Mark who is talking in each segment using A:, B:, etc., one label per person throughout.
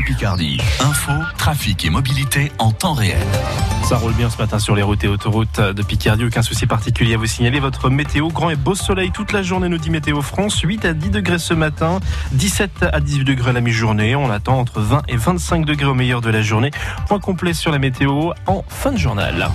A: Picardie. Info, trafic et mobilité en temps réel.
B: Ça roule bien ce matin sur les routes et autoroutes de Picardie. Aucun souci particulier à vous signaler. Votre météo, grand et beau soleil toute la journée, nous dit Météo France. 8 à 10 degrés ce matin, 17 à 18 degrés la mi-journée. On attend entre 20 et 25 degrés au meilleur de la journée. Point complet sur la météo en fin de journal.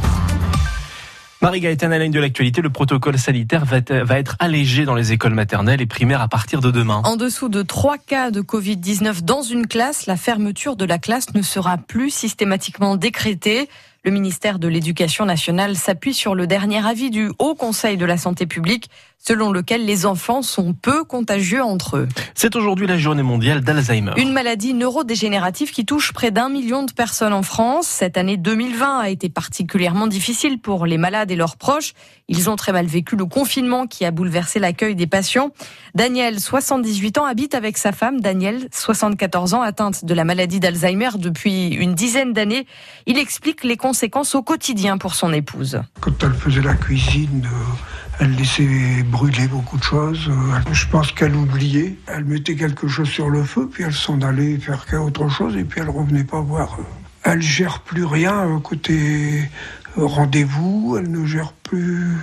B: Marie-Gaëtane, à de l'actualité, le protocole sanitaire va être allégé dans les écoles maternelles et primaires à partir de demain.
C: En dessous de 3 cas de Covid-19 dans une classe, la fermeture de la classe ne sera plus systématiquement décrétée. Le ministère de l'Éducation nationale s'appuie sur le dernier avis du Haut Conseil de la santé publique selon lequel les enfants sont peu contagieux entre eux.
B: C'est aujourd'hui la journée mondiale d'Alzheimer.
C: Une maladie neurodégénérative qui touche près d'un million de personnes en France. Cette année 2020 a été particulièrement difficile pour les malades et leurs proches. Ils ont très mal vécu le confinement qui a bouleversé l'accueil des patients. Daniel, 78 ans, habite avec sa femme, Daniel, 74 ans, atteinte de la maladie d'Alzheimer depuis une dizaine d'années. Il explique les conséquences au quotidien pour son épouse.
D: Quand elle faisait la cuisine, euh, elle laissait brûler beaucoup de choses. Euh, je pense qu'elle oubliait. Elle mettait quelque chose sur le feu, puis elle s'en allait faire autre chose, et puis elle revenait pas voir. Elle gère plus rien euh, côté euh, rendez-vous. Elle ne gère plus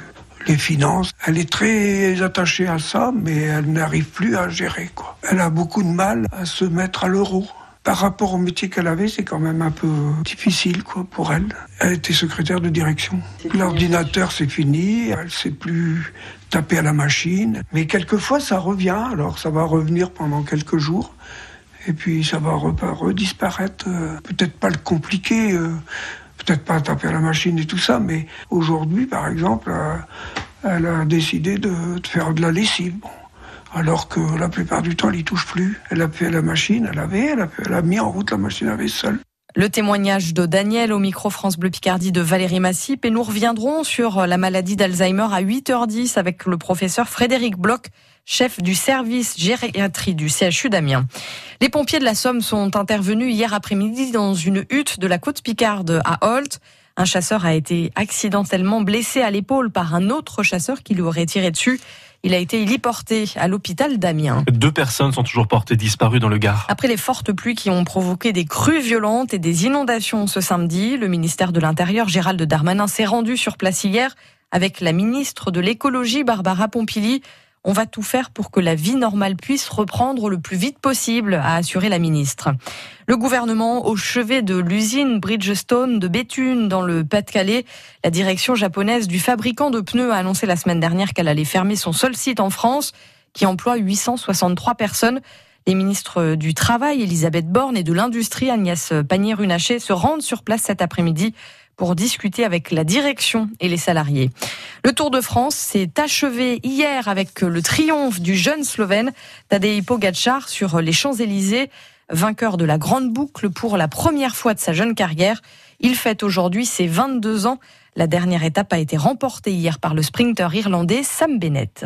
D: les finances. Elle est très attachée à ça, mais elle n'arrive plus à gérer. Quoi. Elle a beaucoup de mal à se mettre à l'euro par rapport au métier qu'elle avait, c'est quand même un peu difficile quoi pour elle. Elle était secrétaire de direction. L'ordinateur c'est fini, elle sait plus taper à la machine, mais quelquefois ça revient. Alors ça va revenir pendant quelques jours et puis ça va redisparaître. Euh, peut-être pas le compliqué, euh, peut-être pas taper à la machine et tout ça, mais aujourd'hui par exemple, euh, elle a décidé de, faire de la lessive alors que la plupart du temps, elle n'y touche plus. Elle a fait la machine, elle a, elle a mis en route la machine à vaisselle.
C: Le témoignage de Daniel au micro France Bleu Picardie de Valérie Massip et nous reviendrons sur la maladie d'Alzheimer à 8h10 avec le professeur Frédéric Bloch, chef du service gériatrie du CHU d'Amiens. Les pompiers de la Somme sont intervenus hier après-midi dans une hutte de la côte Picarde à Holt. Un chasseur a été accidentellement blessé à l'épaule par un autre chasseur qui lui aurait tiré dessus. Il a été héliporté à l'hôpital d'Amiens.
B: Deux personnes sont toujours portées disparues dans le Gard.
C: Après les fortes pluies qui ont provoqué des crues violentes et des inondations ce samedi, le ministère de l'Intérieur, Gérald Darmanin, s'est rendu sur place hier avec la ministre de l'écologie, Barbara Pompili. On va tout faire pour que la vie normale puisse reprendre le plus vite possible, a assuré la ministre. Le gouvernement au chevet de l'usine Bridgestone de Béthune dans le Pas-de-Calais, la direction japonaise du fabricant de pneus a annoncé la semaine dernière qu'elle allait fermer son seul site en France qui emploie 863 personnes. Les ministres du Travail, Elisabeth Borne, et de l'Industrie, Agnès Pannier-Runacher, se rendent sur place cet après-midi pour discuter avec la direction et les salariés. Le Tour de France s'est achevé hier avec le triomphe du jeune Slovène Tadej Pogacar sur les Champs-Élysées, vainqueur de la grande boucle pour la première fois de sa jeune carrière. Il fête aujourd'hui ses 22 ans. La dernière étape a été remportée hier par le sprinter irlandais Sam Bennett.